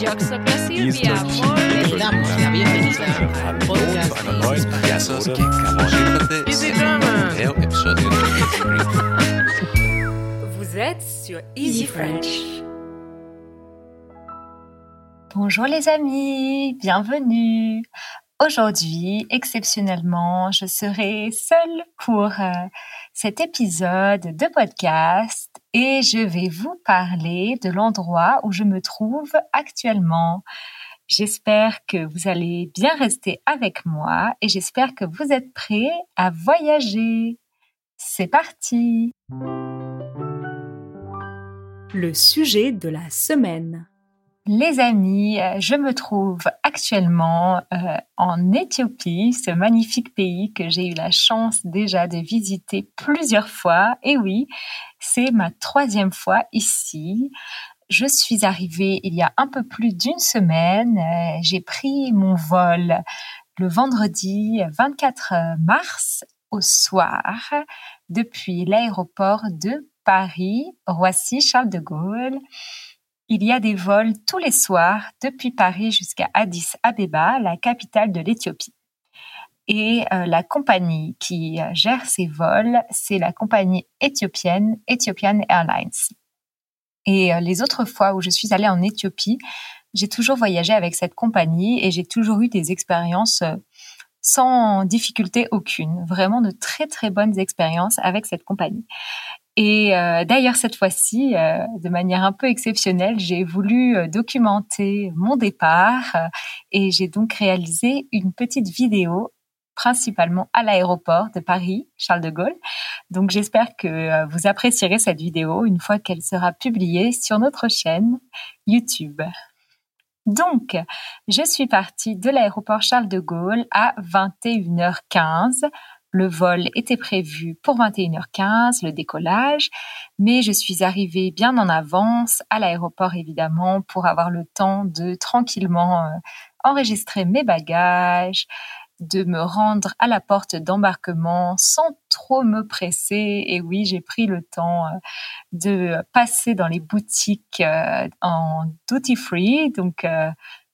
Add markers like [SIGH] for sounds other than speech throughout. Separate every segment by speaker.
Speaker 1: Silvia,
Speaker 2: la bienvenida al podcast.
Speaker 1: Vous êtes sur Easy French.
Speaker 3: Bonjour les amis, bienvenue. Aujourd'hui, exceptionnellement, je serai seule pour euh, cet épisode de podcast et je vais vous parler de l'endroit où je me trouve actuellement. J'espère que vous allez bien rester avec moi et j'espère que vous êtes prêts à voyager. C'est parti
Speaker 4: Le sujet de la semaine.
Speaker 3: Les amis, euh, je me trouve actuellement euh, en Éthiopie, ce magnifique pays que j'ai eu la chance déjà de visiter plusieurs fois. Et oui, c'est ma troisième fois ici. Je suis arrivée il y a un peu plus d'une semaine. Euh, J'ai pris mon vol le vendredi 24 mars au soir depuis l'aéroport de Paris, Roissy, Charles de Gaulle. Il y a des vols tous les soirs depuis Paris jusqu'à Addis Abeba, la capitale de l'Éthiopie. Et euh, la compagnie qui euh, gère ces vols, c'est la compagnie éthiopienne Ethiopian Airlines. Et euh, les autres fois où je suis allée en Éthiopie, j'ai toujours voyagé avec cette compagnie et j'ai toujours eu des expériences sans difficulté aucune. Vraiment de très très bonnes expériences avec cette compagnie. Et euh, d'ailleurs, cette fois-ci, euh, de manière un peu exceptionnelle, j'ai voulu euh, documenter mon départ et j'ai donc réalisé une petite vidéo principalement à l'aéroport de Paris, Charles de Gaulle. Donc j'espère que vous apprécierez cette vidéo une fois qu'elle sera publiée sur notre chaîne YouTube. Donc, je suis partie de l'aéroport Charles de Gaulle à 21h15 le vol était prévu pour 21h15, le décollage, mais je suis arrivée bien en avance à l'aéroport évidemment pour avoir le temps de tranquillement euh, enregistrer mes bagages, de me rendre à la porte d'embarquement sans trop me presser. Et oui, j'ai pris le temps euh, de passer dans les boutiques euh, en duty free, donc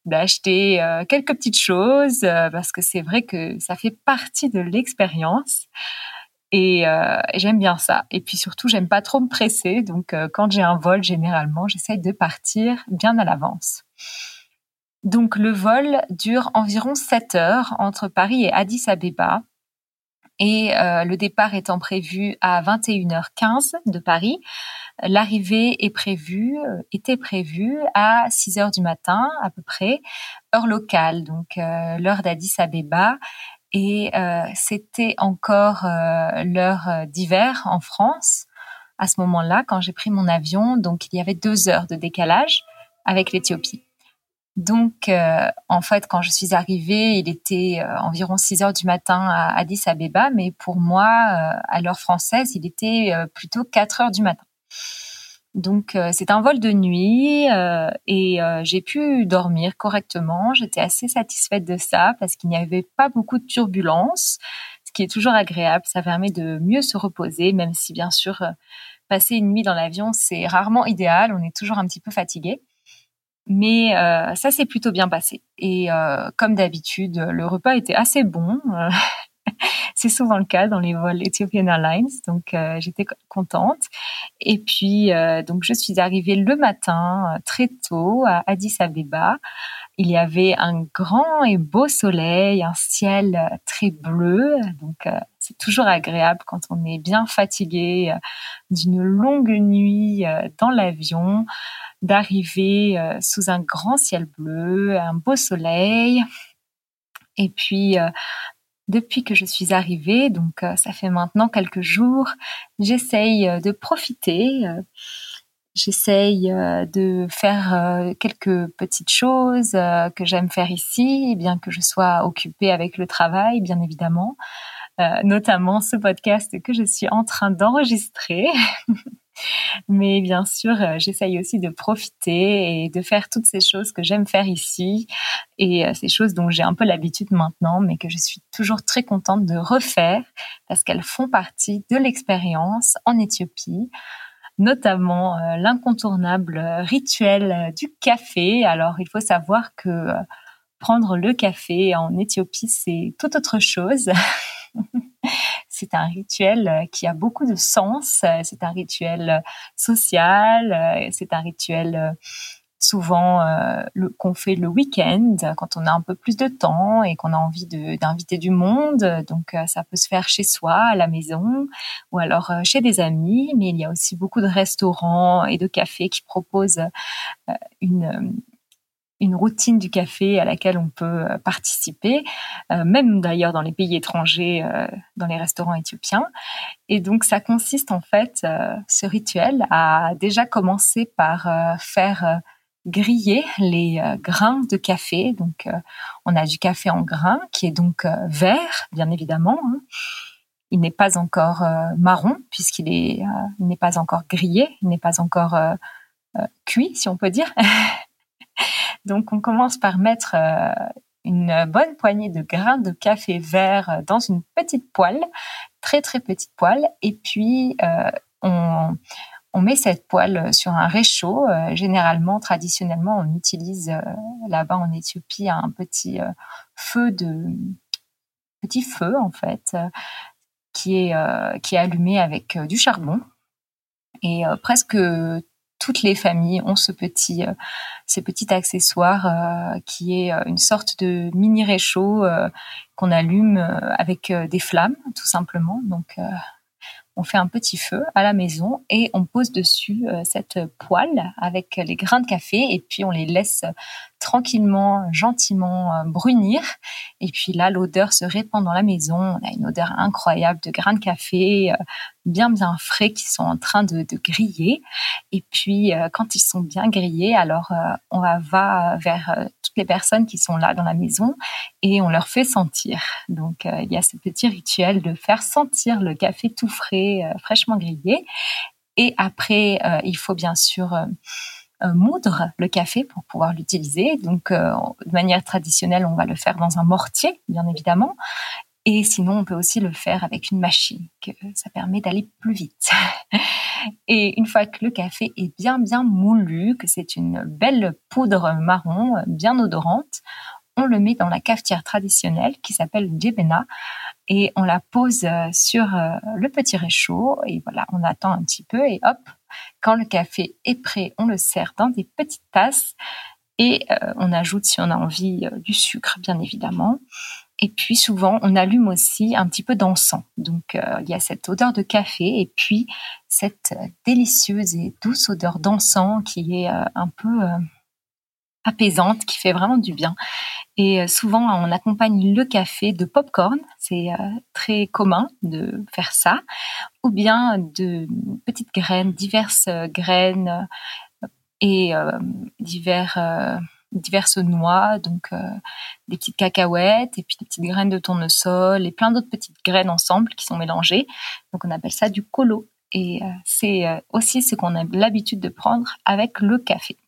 Speaker 3: d'acheter euh, quelques petites choses euh, parce que c'est vrai que ça fait partie de l'expérience et, euh, et j'aime bien ça. Et puis surtout, j'aime pas trop me presser, donc quand j'ai un vol, généralement, j'essaye de partir bien à l'avance. Donc le vol dure environ 7 heures entre Paris et Addis Abeba. Et euh, le départ étant prévu à 21h15 de Paris, L'arrivée est prévue, euh, était prévue à 6 heures du matin à peu près, heure locale, donc euh, l'heure d'Addis Abeba. Et euh, c'était encore euh, l'heure d'hiver en France à ce moment-là quand j'ai pris mon avion. Donc il y avait deux heures de décalage avec l'Éthiopie. Donc, euh, en fait, quand je suis arrivée, il était euh, environ 6 heures du matin à Addis Abeba, mais pour moi, euh, à l'heure française, il était euh, plutôt 4 heures du matin. Donc euh, c'est un vol de nuit euh, et j'ai pu dormir correctement. J'étais assez satisfaite de ça parce qu'il n'y avait pas beaucoup de turbulences, ce qui est toujours agréable. Ça permet de mieux se reposer, même si bien sûr passer une nuit dans l'avion c'est rarement idéal. On est toujours un petit peu fatigué. Mais euh, ça s'est plutôt bien passé. Et euh, comme d'habitude, le repas était assez bon. Euh, [LAUGHS] c'est souvent le cas dans les vols Ethiopian Airlines, donc euh, j'étais co- contente. Et puis euh, donc je suis arrivée le matin euh, très tôt à Addis Abeba. Il y avait un grand et beau soleil, un ciel très bleu, donc c'est toujours agréable quand on est bien fatigué d'une longue nuit dans l'avion d'arriver euh, sous un grand ciel bleu, un beau soleil. Et puis, euh, depuis que je suis arrivée, donc euh, ça fait maintenant quelques jours, j'essaye de profiter. J'essaye de faire quelques petites choses que j'aime faire ici, bien que je sois occupée avec le travail, bien évidemment. Notamment ce podcast que je suis en train d'enregistrer. [LAUGHS] Mais bien sûr, euh, j'essaye aussi de profiter et de faire toutes ces choses que j'aime faire ici et euh, ces choses dont j'ai un peu l'habitude maintenant, mais que je suis toujours très contente de refaire parce qu'elles font partie de l'expérience en Éthiopie. notamment l'incontournable rituel du café. Alors, il faut savoir que prendre le café en Éthiopie, c'est tout autre chose. [LAUGHS] c'est un rituel qui a beaucoup de sens. C'est un rituel social. C'est un rituel souvent euh, qu'on fait le week-end quand on a un peu plus de temps et qu'on a envie d'inviter du monde. Donc euh, ça peut se faire chez soi, à la maison, ou alors euh, chez des amis. Mais il y a aussi beaucoup de restaurants et de cafés qui proposent une une routine du café à laquelle on peut participer, même d'ailleurs dans les pays étrangers, dans les restaurants éthiopiens. Et donc ça consiste en fait, ce rituel, à déjà commencer par faire griller les euh, grains de café. Donc, euh, on a du café en grains qui est donc euh, vert, bien évidemment. Hein. Il n'est pas encore marron puisqu'il est, il n'est pas encore grillé, il n'est pas encore cuit, si on peut dire. [LAUGHS] donc, on commence par mettre une bonne poignée de grains de café vert dans une petite poêle, très très petite poêle, et puis on on met cette poêle sur un réchaud. Euh, généralement, traditionnellement, on utilise euh, là-bas en Éthiopie un petit euh, feu de petit feu en fait qui est qui est allumé avec du charbon et presque toutes les familles ont ce petit petit accessoire qui est une sorte de mini réchaud qu'on allume avec des flammes tout simplement. Donc on fait un petit feu à la maison et on pose dessus euh, cette poêle avec les grains de café et puis on les laisse tranquillement, gentiment euh, brunir. Et puis là, l'odeur se répand dans la maison. On a une odeur incroyable de grains de café, euh, bien bien frais qui sont en train de, griller. Et puis quand ils sont bien grillés, alors on va, vers toutes les personnes qui sont là dans la maison et on leur fait sentir. Donc il y a ce petit rituel de faire sentir le café tout frais, fraîchement grillé. Et après, il faut bien sûr euh, moudre le café pour pouvoir l'utiliser. Donc, euh, de manière traditionnelle, on va le faire dans un mortier, bien évidemment. Et sinon, on peut aussi le faire avec une machine, que ça permet d'aller plus vite. [LAUGHS] Et une fois que le café est bien, bien moulu, que c'est une belle poudre marron, bien odorante, on le met dans la cafetière traditionnelle qui s'appelle djebena et on la pose euh, sur le petit réchaud et voilà, on attend un petit peu et hop, quand le café est prêt, on le sert dans des petites tasses et euh, on ajoute, si on a envie, euh, du sucre, bien évidemment. Et puis souvent, on allume aussi un petit peu d'encens. Donc euh, il y a cette odeur de café et puis cette délicieuse et douce odeur d'encens qui est un peu apaisante, qui fait vraiment du bien. Et euh, souvent, on accompagne le café de popcorn. C'est euh, très commun de faire ça. Ou bien de petites graines, diverses euh, graines et divers, diverses noix, donc des petites cacahuètes et puis des petites graines de tournesol et plein d'autres petites graines ensemble qui sont mélangées. Donc on appelle ça du colo. Et c'est aussi ce qu'on a l'habitude de prendre avec le café.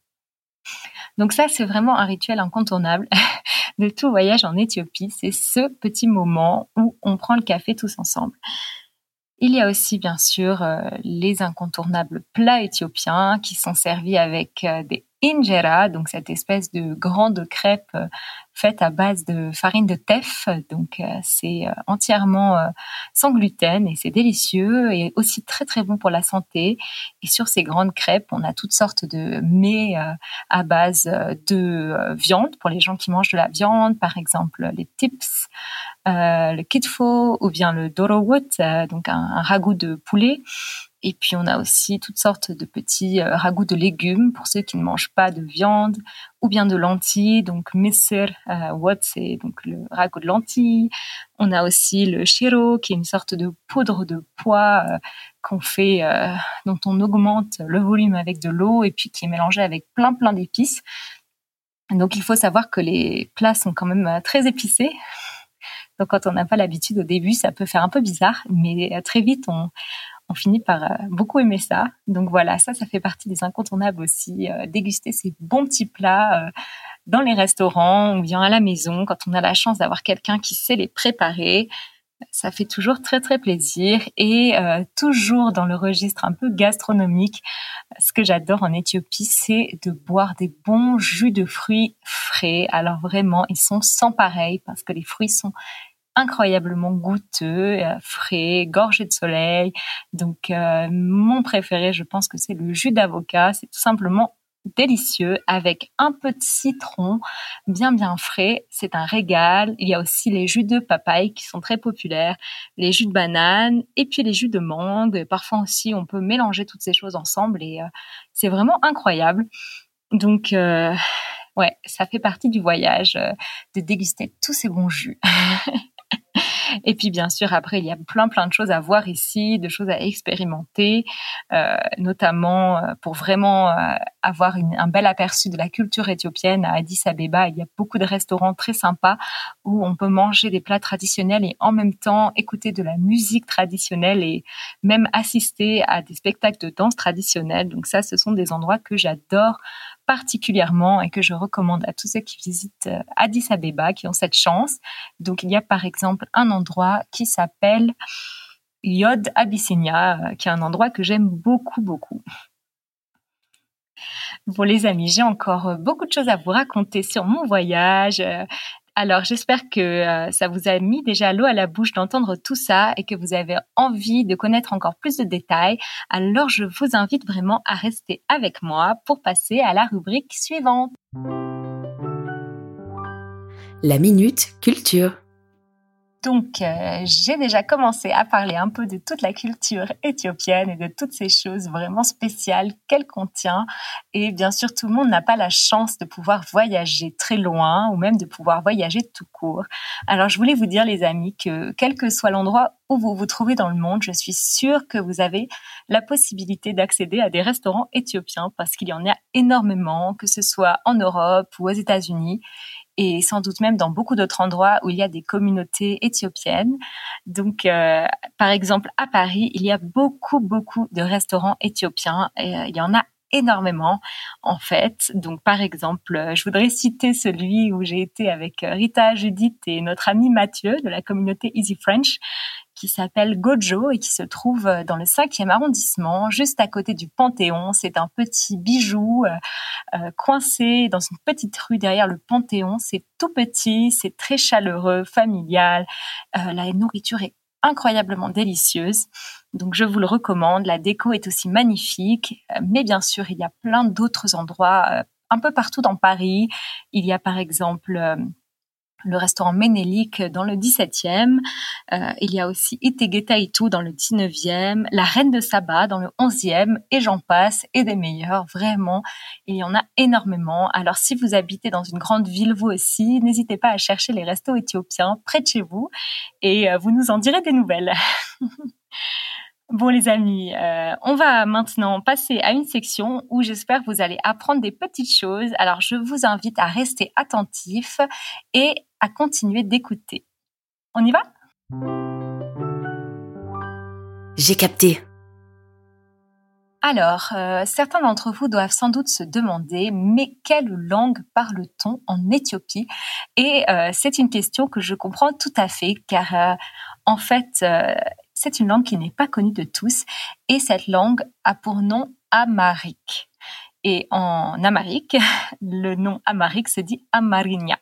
Speaker 3: Donc ça, c'est vraiment un rituel incontournable [LAUGHS] de tout voyage en Éthiopie. C'est ce petit moment où on prend le café tous ensemble. Il y a aussi bien sûr euh, les incontournables plats éthiopiens qui sont servis avec euh, des injera, donc cette espèce de grande crêpe euh, faite à base de farine de teff. Donc c'est entièrement sans gluten et c'est délicieux et aussi très très bon pour la santé. Et sur ces grandes crêpes, on a toutes sortes de mets à base de viande pour les gens qui mangent de la viande, par exemple les tips, le kitfo ou bien le dorowut, donc un ragoût de poulet. Et puis on a aussi toutes sortes de petits euh, ragoûts de légumes pour ceux qui ne mangent pas de viande ou bien de lentilles. Donc misir, euh, what c'est donc le ragoût de lentilles. On a aussi le shiro qui est une sorte de poudre de pois euh, qu'on fait, euh, dont on augmente le volume avec de l'eau et puis qui est mélangé avec plein plein d'épices. Donc il faut savoir que les plats sont quand même très épicés. Donc quand on n'a pas l'habitude au début, ça peut faire un peu bizarre, mais très vite on on finit par euh, beaucoup aimer ça. Donc voilà, ça, ça fait partie des incontournables aussi. Euh, déguster ces bons petits plats euh, dans les restaurants ou bien à la maison quand on a la chance d'avoir quelqu'un qui sait les préparer. Ça fait toujours très très plaisir et toujours dans le registre un peu gastronomique, ce que j'adore en Éthiopie, c'est de boire des bons jus de fruits frais. Alors vraiment, ils sont sans pareil parce que les fruits sont incroyablement goûteux, euh, frais, gorgés de soleil. Donc euh, mon préféré, je pense que c'est le jus d'avocat. C'est tout simplement délicieux avec un peu de citron bien bien frais. C'est un régal. Il y a aussi les jus de papaye qui sont très populaires, les jus de banane et puis les jus de mangue. Parfois aussi, on peut mélanger toutes ces choses ensemble et euh, c'est vraiment incroyable. Donc ouais, ça fait partie du voyage euh, de déguster tous ces bons jus. [LAUGHS] Et puis bien sûr, après, il y a plein plein de choses à voir ici, de choses à expérimenter, euh, notamment euh, pour vraiment euh, avoir un bel aperçu de la culture éthiopienne à Addis Abeba. Il y a beaucoup de restaurants très sympas où on peut manger des plats traditionnels et en même temps écouter de la musique traditionnelle et même assister à des spectacles de danse traditionnelle. Donc ça, ce sont des endroits que j'adore particulièrement et que je recommande à tous ceux qui visitent Addis Abeba, qui ont cette chance. Donc il y a par exemple un endroit qui s'appelle Yod Abyssinia, euh, qui est un endroit que j'aime beaucoup, beaucoup. Bon les amis, j'ai encore beaucoup de choses à vous raconter sur mon voyage, euh, alors, j'espère que euh, ça vous a mis déjà l'eau à la bouche d'entendre tout ça et que vous avez envie de connaître encore plus de détails. Alors, je vous invite vraiment à rester avec moi pour passer à la rubrique suivante.
Speaker 4: La minute culture.
Speaker 3: Donc, euh, j'ai déjà commencé à parler un peu de toute la culture éthiopienne et de toutes ces choses vraiment spéciales qu'elle contient. Et bien sûr, tout le monde n'a pas la chance de pouvoir voyager très loin ou même de pouvoir voyager tout court. Alors, je voulais vous dire, les amis, que quel que soit l'endroit où vous vous trouvez dans le monde, je suis sûre que vous avez la possibilité d'accéder à des restaurants éthiopiens parce qu'il y en a énormément, que ce soit en Europe ou aux États-Unis et sans doute même dans beaucoup d'autres endroits où il y a des communautés éthiopiennes. Donc, euh, par exemple, à Paris, il y a beaucoup, beaucoup de restaurants éthiopiens. Et, euh, il y en a énormément en fait. Donc par exemple, euh, je voudrais citer celui où j'ai été avec Rita, Judith et notre ami Mathieu de la communauté Easy French qui s'appelle Gojo et qui se trouve euh, dans le 5e arrondissement, juste à côté du Panthéon. C'est un petit bijou euh, euh, coincé dans une petite rue derrière le Panthéon. C'est tout petit, c'est très chaleureux, familial. la nourriture est incroyablement délicieuse. Donc je vous le recommande. La déco est aussi magnifique. Mais bien sûr, il y a plein d'autres endroits un peu partout dans Paris. Il y a par exemple le restaurant Ménélique dans le 17e. Euh, il y a aussi Itegetaïtou dans le 19e, la Reine de Saba dans le 11e, et j'en passe, et des meilleurs, vraiment. Il y en a énormément. Alors si vous habitez dans une grande ville, vous aussi, n'hésitez pas à chercher les restos éthiopiens près de chez vous, et euh, vous nous en direz des nouvelles. [LAUGHS] Bon les amis, euh, on va maintenant passer à une section où j'espère que vous allez apprendre des petites choses. Alors je vous invite à rester attentif et à continuer d'écouter. On y va?
Speaker 4: J'ai capté.
Speaker 3: Alors, euh, certains d'entre vous doivent sans doute se demander, mais quelle langue parle-t-on en Éthiopie? Et euh, c'est une question que je comprends tout à fait, car euh, en fait, c'est une langue qui n'est pas connue de tous, et cette langue a pour nom Amharique. Et en Amharique, [LAUGHS] le nom Amharique se dit Amarinia.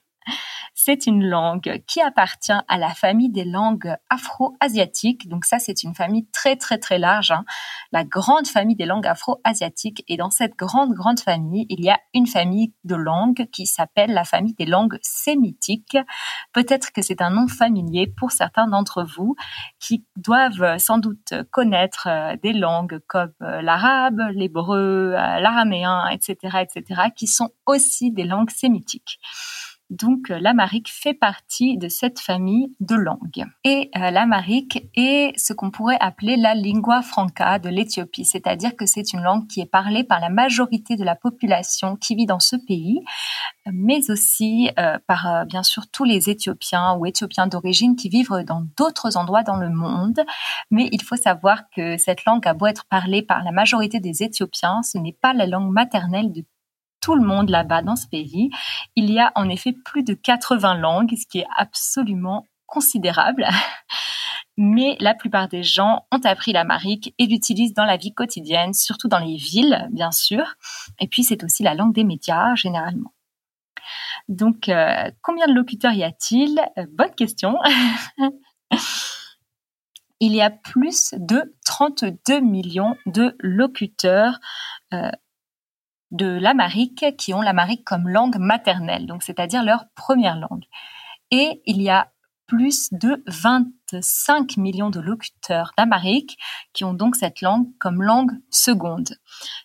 Speaker 3: C'est une langue qui appartient à la famille des langues afro-asiatiques. Donc ça, c'est une famille très très très large, hein. la grande famille des langues afro-asiatiques. Et dans cette grande grande famille, il y a une famille de langues qui s'appelle la famille des langues sémitiques. Peut-être que c'est un nom familier pour certains d'entre vous qui doivent sans doute connaître euh, des langues comme euh, l'arabe, l'hébreu, euh, l'araméen, etc., etc., qui sont aussi des langues sémitiques. Donc euh, l'amharique fait partie de cette famille de langues. Et euh, est ce qu'on pourrait appeler la lingua franca de l'Éthiopie, c'est-à-dire que c'est une langue qui est parlée par la majorité de la population qui vit dans ce pays, mais aussi euh, par bien sûr tous les Éthiopiens ou Éthiopiens d'origine qui vivent dans d'autres endroits dans le monde. Mais il faut savoir que cette langue a beau être parlée par la majorité des Éthiopiens, ce n'est pas la langue maternelle de tout le monde là-bas dans ce pays. Il y a en effet plus de 80 langues, ce qui est absolument considérable. [LAUGHS] mais la plupart des gens ont appris l'amharique et l'utilisent dans la vie quotidienne, surtout dans les villes, bien sûr. Et puis, c'est aussi la langue des médias, généralement. Donc, euh, combien de locuteurs y a-t-il? Euh, Bonne question. [LAUGHS] Il y a plus de 32 millions de locuteurs euh, de l'amharique qui ont l'amharique comme langue maternelle, donc c'est-à-dire leur première langue. Et il y a plus de 25 millions de locuteurs d'amharique qui ont donc cette langue comme langue seconde.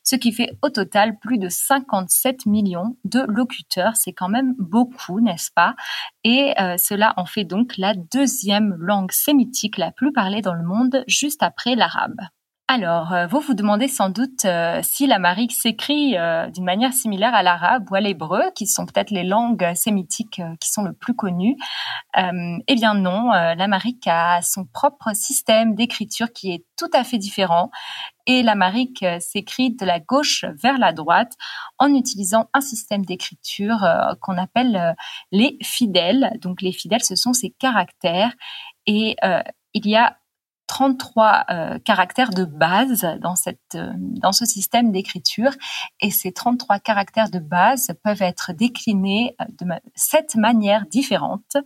Speaker 3: Ce qui fait au total plus de 57 millions de locuteurs. C'est quand même beaucoup, n'est-ce pas? Et euh, cela en fait donc la deuxième langue sémitique la plus parlée dans le monde, juste après l'arabe. Alors, euh, vous vous demandez sans doute euh, si l'amharique s'écrit euh, d'une manière similaire à l'arabe ou à l'hébreu, qui sont peut-être les langues sémitiques qui sont le plus connues. eh bien non, l'amharique a son propre système d'écriture qui est tout à fait différent. Et l'amharique s'écrit de la gauche vers la droite en utilisant un système d'écriture qu'on appelle les fidèles. Donc les fidèles, ce sont ces caractères. Et il y a 33 euh, caractères de base dans, cette, euh, ce système d'écriture. Et ces 33 caractères de base peuvent être déclinés euh, de sept manières différentes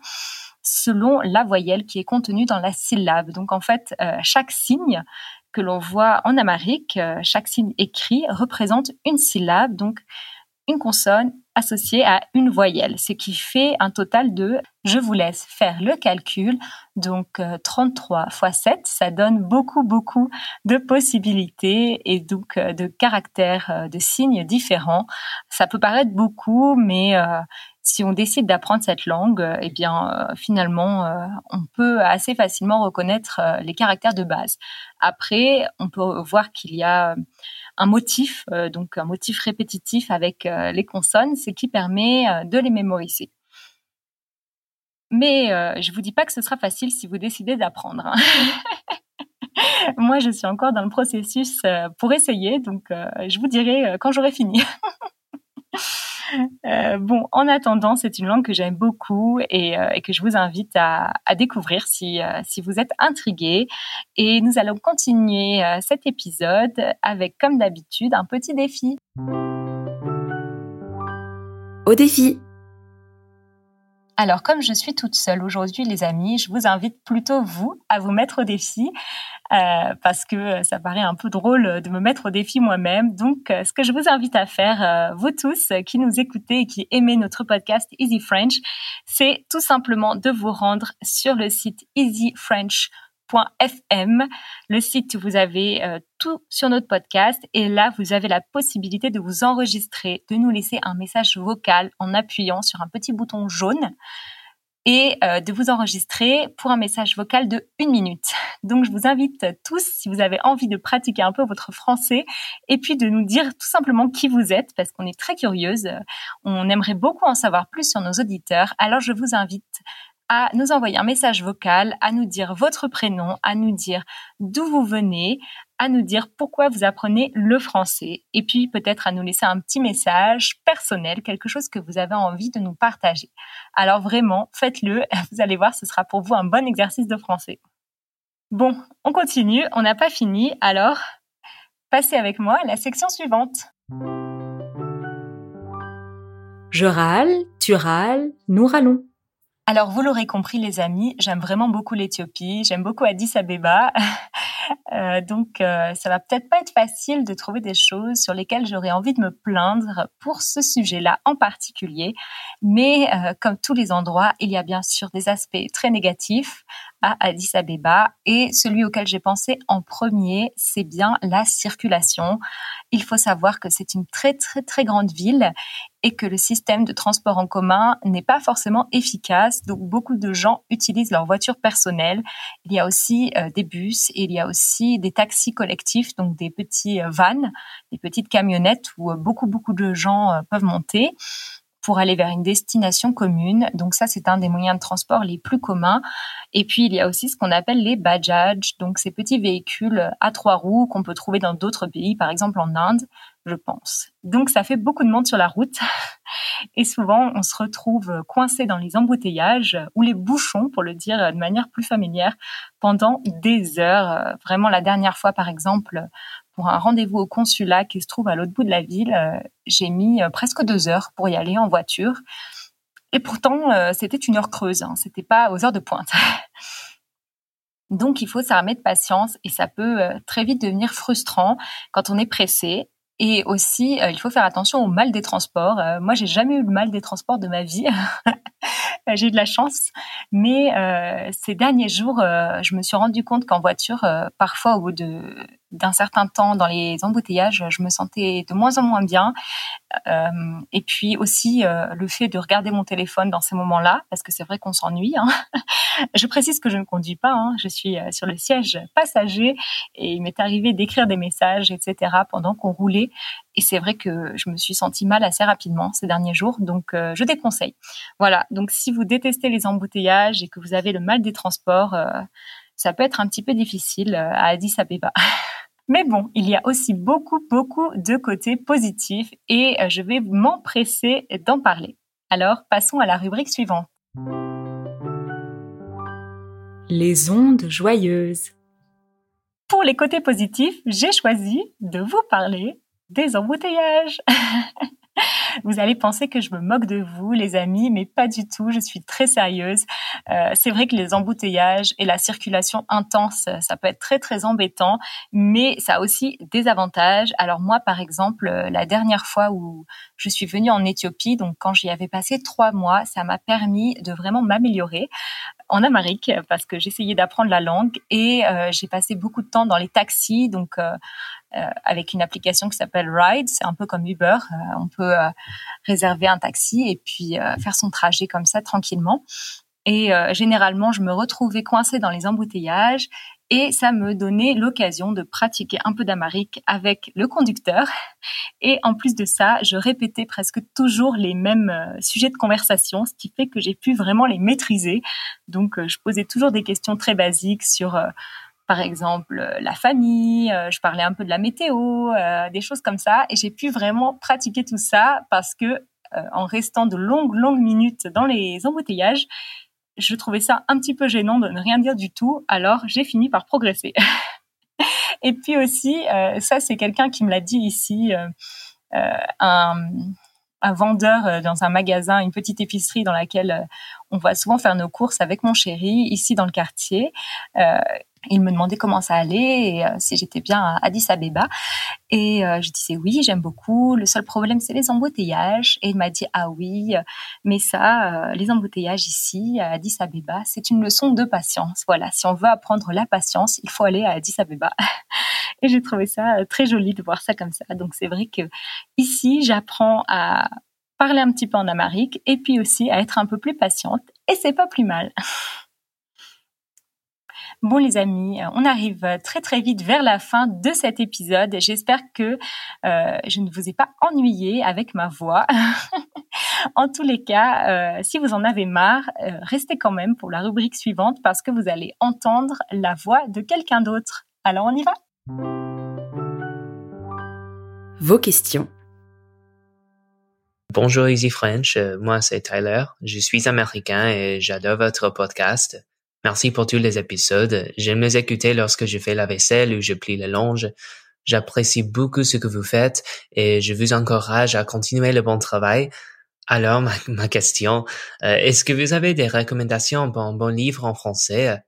Speaker 3: selon la voyelle qui est contenue dans la syllabe. Donc en fait, chaque signe que l'on voit en amharique, chaque signe écrit représente une syllabe. Donc une consonne associée à une voyelle, ce qui fait un total de, je vous laisse faire le calcul, donc 33 fois 7, ça donne beaucoup, beaucoup de possibilités et donc euh, de caractères, euh, de signes différents. Ça peut paraître beaucoup, mais euh, si on décide d'apprendre cette langue, eh bien finalement, on peut assez facilement reconnaître les caractères de base. Après, on peut voir qu'il y a un motif, euh, donc un motif répétitif avec euh, les consonnes, ce qui permet euh, de les mémoriser. Mais je vous dis pas que ce sera facile si vous décidez d'apprendre. Hein. [LAUGHS] Moi, je suis encore dans le processus pour essayer, donc je vous dirai quand j'aurai fini. [LAUGHS] Euh, bon, en attendant, c'est une langue que j'aime beaucoup et, euh, que je vous invite à, découvrir si, euh, si vous êtes intrigué. Et nous allons continuer cet épisode avec, comme d'habitude, un petit défi.
Speaker 4: Au défi
Speaker 3: alors, comme je suis toute seule aujourd'hui, les amis, je vous invite plutôt, vous, à vous mettre au défi, euh, parce que ça paraît un peu drôle de me mettre au défi moi-même. Donc, euh, ce que je vous invite à faire, euh, vous tous qui nous écoutez et qui aimez notre podcast Easy French, c'est tout simplement de vous rendre sur le site easyfrench.fm, le site où vous avez tout sur notre podcast et là vous avez la possibilité de vous enregistrer, de nous laisser un message vocal en appuyant sur un petit bouton jaune et euh, de vous enregistrer pour un message vocal de une minute. Donc je vous invite tous, si vous avez envie de pratiquer un peu votre français, et puis de nous dire tout simplement qui vous êtes, parce qu'on est très curieuse. On aimerait beaucoup en savoir plus sur nos auditeurs. Alors je vous invite à nous envoyer un message vocal, à nous dire votre prénom, à nous dire d'où vous venez, à nous dire pourquoi vous apprenez le français et puis peut-être à nous laisser un petit message personnel, quelque chose que vous avez envie de nous partager. Alors vraiment, faites-le, [LAUGHS] vous allez voir, ce sera pour vous un bon exercice de français. Bon, on continue, on n'a pas fini, alors passez avec moi à la section suivante.
Speaker 4: Je râle, tu râles, nous râlons.
Speaker 3: Alors, vous l'aurez compris, les amis, j'aime vraiment beaucoup l'Éthiopie, j'aime beaucoup Addis Abeba. [LAUGHS] Euh, donc, euh, ça va peut-être pas être facile de trouver des choses sur lesquelles j'aurais envie de me plaindre pour ce sujet-là en particulier. Mais euh, comme tous les endroits, il y a bien sûr des aspects très négatifs à Addis Abeba. Et celui auquel j'ai pensé en premier, c'est bien la circulation. Il faut savoir que c'est une très très très grande ville et que le système de transport en commun n'est pas forcément efficace. Donc beaucoup de gens utilisent leur voiture personnelle. Il y a aussi des bus et il y a aussi des taxis collectifs, donc des petits euh, vannes, des petites camionnettes où euh, beaucoup, beaucoup de gens euh, peuvent monter pour aller vers une destination commune. Donc ça, c'est un des moyens de transport les plus communs. Et puis, il y a aussi ce qu'on appelle les bajaj, donc ces petits véhicules à trois roues qu'on peut trouver dans d'autres pays, par exemple en Inde, je pense. Donc ça fait beaucoup de monde sur la route. [LAUGHS] Et souvent, on se retrouve coincé dans les embouteillages ou les bouchons, pour le dire de manière plus familière, pendant des heures. Vraiment, la dernière fois, par exemple, pour un rendez-vous au consulat qui se trouve à l'autre bout de la ville, euh, j'ai mis euh, presque deux heures pour y aller en voiture. Et pourtant, euh, c'était une heure creuse, hein, c'était pas aux heures de pointe. [LAUGHS] Donc, il faut s'armer de patience et ça peut très vite devenir frustrant quand on est pressé. Et aussi, il faut faire attention au mal des transports. moi, j'ai jamais eu le mal des transports de ma vie. [LAUGHS] j'ai eu de la chance. Mais ces derniers jours, je me suis rendu compte qu'en voiture, parfois au bout de d'un certain temps dans les embouteillages, je me sentais de moins en moins bien. Euh, et puis aussi euh, le fait de regarder mon téléphone dans ces moments-là, parce que c'est vrai qu'on s'ennuie. Hein. [LAUGHS] je précise que je ne conduis pas, hein. je suis euh, sur le siège passager et il m'est arrivé d'écrire des messages, etc. pendant qu'on roulait. Et c'est vrai que je me suis sentie mal assez rapidement ces derniers jours, donc je déconseille. Voilà, donc si vous détestez les embouteillages et que vous avez le mal des transports, ça peut être un petit peu difficile à Addis Abeba. [LAUGHS] Mais bon, il y a aussi beaucoup, beaucoup de côtés positifs et euh, je vais m'empresser d'en parler. Alors, passons à la rubrique suivante.
Speaker 4: Les ondes joyeuses.
Speaker 3: Pour les côtés positifs, j'ai choisi de vous parler des embouteillages. [LAUGHS] [LAUGHS] Vous allez penser que je me moque de vous, les amis, mais pas du tout. Je suis très sérieuse. Euh, c'est vrai que les embouteillages et la circulation intense, ça peut être très très embêtant, mais ça a aussi des avantages. Alors moi, par exemple, la dernière fois où je suis venue en Éthiopie, donc quand j'y avais passé trois mois, ça m'a permis de vraiment m'améliorer en Amérique parce que j'essayais d'apprendre la langue et euh, j'ai passé beaucoup de temps dans les taxis, donc euh, euh, avec une application qui s'appelle Ride. C'est un peu comme Uber. Euh, on peut euh, réserver un taxi et puis faire son trajet comme ça tranquillement. Et généralement, je me retrouvais coincée dans les embouteillages et ça me donnait l'occasion de pratiquer un peu d'amérique avec le conducteur. Et en plus de ça, je répétais presque toujours les mêmes sujets de conversation, ce qui fait que j'ai pu vraiment les maîtriser. Donc, je posais toujours des questions très basiques sur par exemple euh, la famille, euh, je parlais un peu de la météo, euh, des choses comme ça, et j'ai pu vraiment pratiquer tout ça parce que en restant de longues longues minutes dans les embouteillages, je trouvais ça un petit peu gênant de ne rien dire du tout. Alors j'ai fini par progresser. [LAUGHS] et puis aussi, ça c'est quelqu'un qui me l'a dit ici, un un vendeur dans un magasin, une petite épicerie dans laquelle on va souvent faire nos courses avec mon chéri ici dans le quartier. Euh, il me demandait comment ça allait et euh, si j'étais bien à Addis Abeba. Et euh, je disais oui, j'aime beaucoup. Le seul problème, c'est les embouteillages. Et il m'a dit ah oui, mais ça, les embouteillages ici à Addis Abeba, c'est une leçon de patience. Voilà, si on veut apprendre la patience, il faut aller à Addis Abeba. [LAUGHS] et j'ai trouvé ça très joli de voir ça comme ça. Donc c'est vrai que ici, j'apprends à parler un petit peu en amérique et puis aussi à être un peu plus patiente. Et c'est pas plus mal. [LAUGHS] Bon les amis, euh, on arrive très très vite vers la fin de cet épisode. J'espère que euh, je ne vous ai pas ennuyé avec ma voix. [LAUGHS] en tous les cas, euh, si vous en avez marre, restez quand même pour la rubrique suivante parce que vous allez entendre la voix de quelqu'un d'autre. Alors on y va
Speaker 4: Vos questions.
Speaker 2: Bonjour Easy French, moi c'est Tyler, je suis américain et j'adore votre podcast. Merci pour tous les épisodes. J'aime les écouter lorsque je fais la vaisselle ou je plie le linge. J'apprécie beaucoup ce que vous faites et je vous encourage à continuer le bon travail. Alors, ma, question, euh, est-ce que vous avez des recommandations pour un bon livre en français?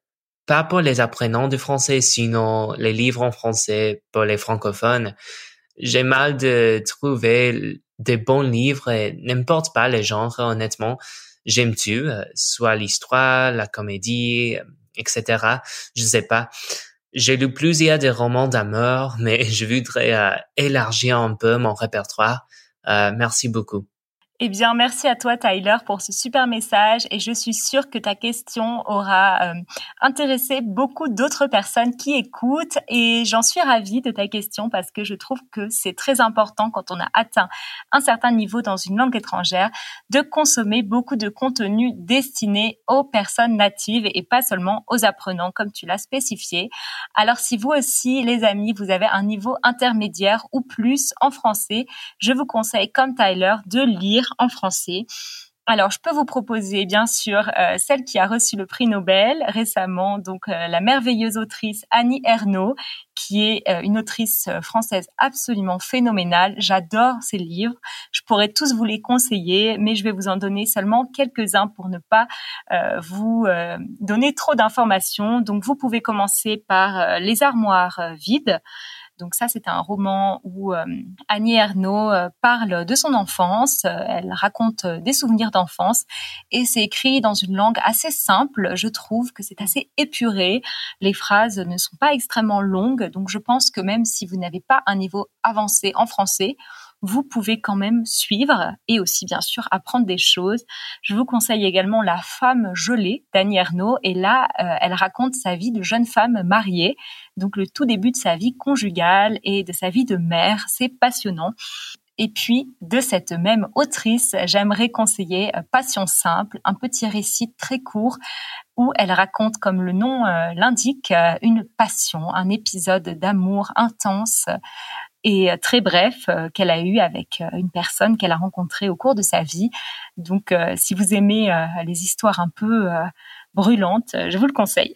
Speaker 2: Pas pour les apprenants de français, sinon les livres en français pour les francophones. J'ai mal de trouver des bons livres et n'importe pas les genres, honnêtement j'aime-tu, euh, soit l'histoire, la comédie, euh, etc. Je sais pas. J'ai lu plusieurs des romans d'amour, [LAUGHS] mais je voudrais euh, élargir un peu mon répertoire. merci beaucoup.
Speaker 3: Eh bien, merci à toi, Tyler, pour ce super message et je suis sûre que ta question aura euh, intéressé beaucoup d'autres personnes qui écoutent et j'en suis ravie de ta question parce que je trouve que c'est très important quand on a atteint un certain niveau dans une langue étrangère de consommer beaucoup de contenu destiné aux personnes natives et pas seulement aux apprenants comme tu l'as spécifié. Alors, si vous aussi, les amis, vous avez un niveau intermédiaire ou plus en français, je vous conseille, comme Tyler, de lire en français. Alors, je peux vous proposer, bien sûr, euh, celle qui a reçu le prix Nobel récemment, donc euh, la merveilleuse autrice Annie Ernaux, qui est euh, une autrice française absolument phénoménale. J'adore ses livres. Je pourrais tous vous les conseiller, mais je vais vous en donner seulement quelques-uns pour ne pas vous donner trop d'informations. Donc, vous pouvez commencer par Les armoires vides donc ça, c'est un roman où euh, Annie Ernaux euh, parle de son enfance, euh, elle raconte des souvenirs d'enfance et c'est écrit dans une langue assez simple. Je trouve que c'est assez épuré. Les phrases ne sont pas extrêmement longues, donc je pense que même si vous n'avez pas un niveau avancé en français, vous pouvez quand même suivre et aussi bien sûr apprendre des choses. Je vous conseille également La femme gelée d'Annie Ernaux et là, euh, elle raconte sa vie de jeune femme mariée, donc le tout début de sa vie conjugale et de sa vie de mère. C'est passionnant. Et puis, de cette même autrice, j'aimerais conseiller euh, Passion simple, un petit récit très court où elle raconte, comme le nom euh, l'indique, une passion, un épisode d'amour intense et euh, très bref euh, qu'elle a eu avec euh, une personne qu'elle a rencontrée au cours de sa vie. Donc, si vous aimez les histoires un peu brûlantes, je vous le conseille.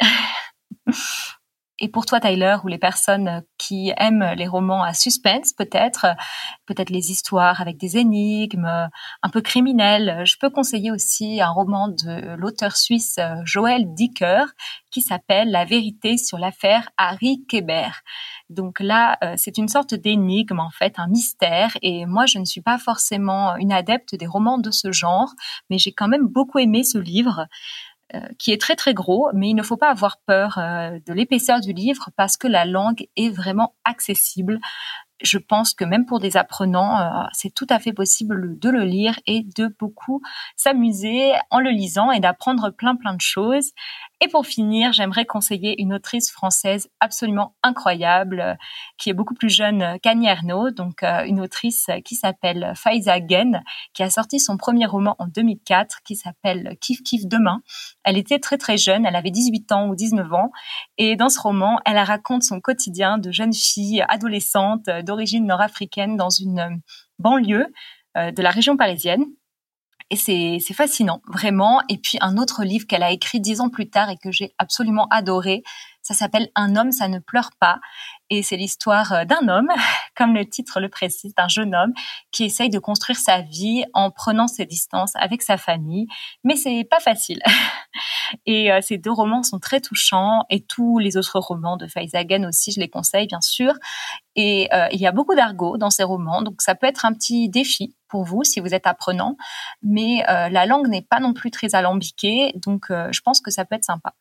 Speaker 3: [LAUGHS] Et pour toi, Tyler, ou les personnes qui aiment les romans à suspense, peut-être, peut-être les histoires avec des énigmes, un peu criminelles, je peux conseiller aussi un roman de l'auteur suisse Joël Dicker qui s'appelle La vérité sur l'affaire Harry Kéber. Donc là, euh, c'est une sorte d'énigme, en fait, un mystère. Et moi, je ne suis pas forcément une adepte des romans de ce genre, mais j'ai quand même beaucoup aimé ce livre. Euh, qui est très très gros, mais il ne faut pas avoir peur euh, de l'épaisseur du livre parce que la langue est vraiment accessible. Je pense que même pour des apprenants, euh, c'est tout à fait possible de le lire et de beaucoup s'amuser en le lisant et d'apprendre plein plein de choses. Et pour finir, j'aimerais conseiller une autrice française absolument incroyable, euh, qui est beaucoup plus jeune qu'Annie Ernaux, donc euh, une autrice qui s'appelle Faiza Gen, qui a sorti son premier roman en 2004, qui s'appelle Kif Kif Demain. Elle était très très jeune, elle avait 18 ans ou 19 ans, et dans ce roman, elle raconte son quotidien de jeune fille adolescente d'origine nord-africaine dans une banlieue euh, de la région parisienne. Et c'est fascinant, vraiment. Et puis un autre livre qu'elle a écrit dix ans plus tard et que j'ai absolument adoré, ça s'appelle Un homme, ça ne pleure pas. Et c'est l'histoire euh, d'un homme, [LAUGHS] comme le titre le précise, d'un jeune homme qui essaye de construire sa vie en prenant ses distances avec sa famille. Mais c'est pas facile. [LAUGHS] Et euh, ces deux romans sont très touchants et tous les autres romans de Faizagan aussi, je les conseille bien sûr. Et euh, il y a beaucoup d'argot dans ces romans, donc ça peut être un petit défi pour vous si vous êtes apprenant. Mais la langue n'est pas non plus très alambiquée, donc je pense que ça peut être sympa.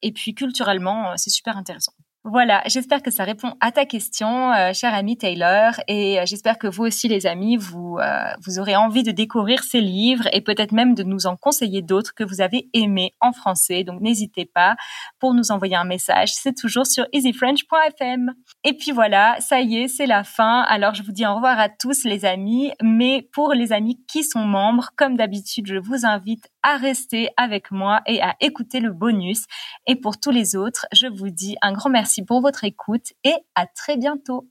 Speaker 3: Et puis culturellement, c'est super intéressant. Voilà, j'espère que ça répond à ta question, euh, cher ami Taylor, et euh, j'espère que vous aussi, les amis, vous euh, vous aurez envie de découvrir ces livres et peut-être même de nous en conseiller d'autres que vous avez aimés en français. Donc n'hésitez pas pour nous envoyer un message. C'est toujours sur easyfrench.fm. Et puis voilà, ça y est, c'est la fin. Alors je vous dis au revoir à tous, les amis. Mais pour les amis qui sont membres, comme d'habitude, je vous invite à rester avec moi et à écouter le bonus. Et pour tous les autres, je vous dis un grand merci pour votre écoute et à très bientôt.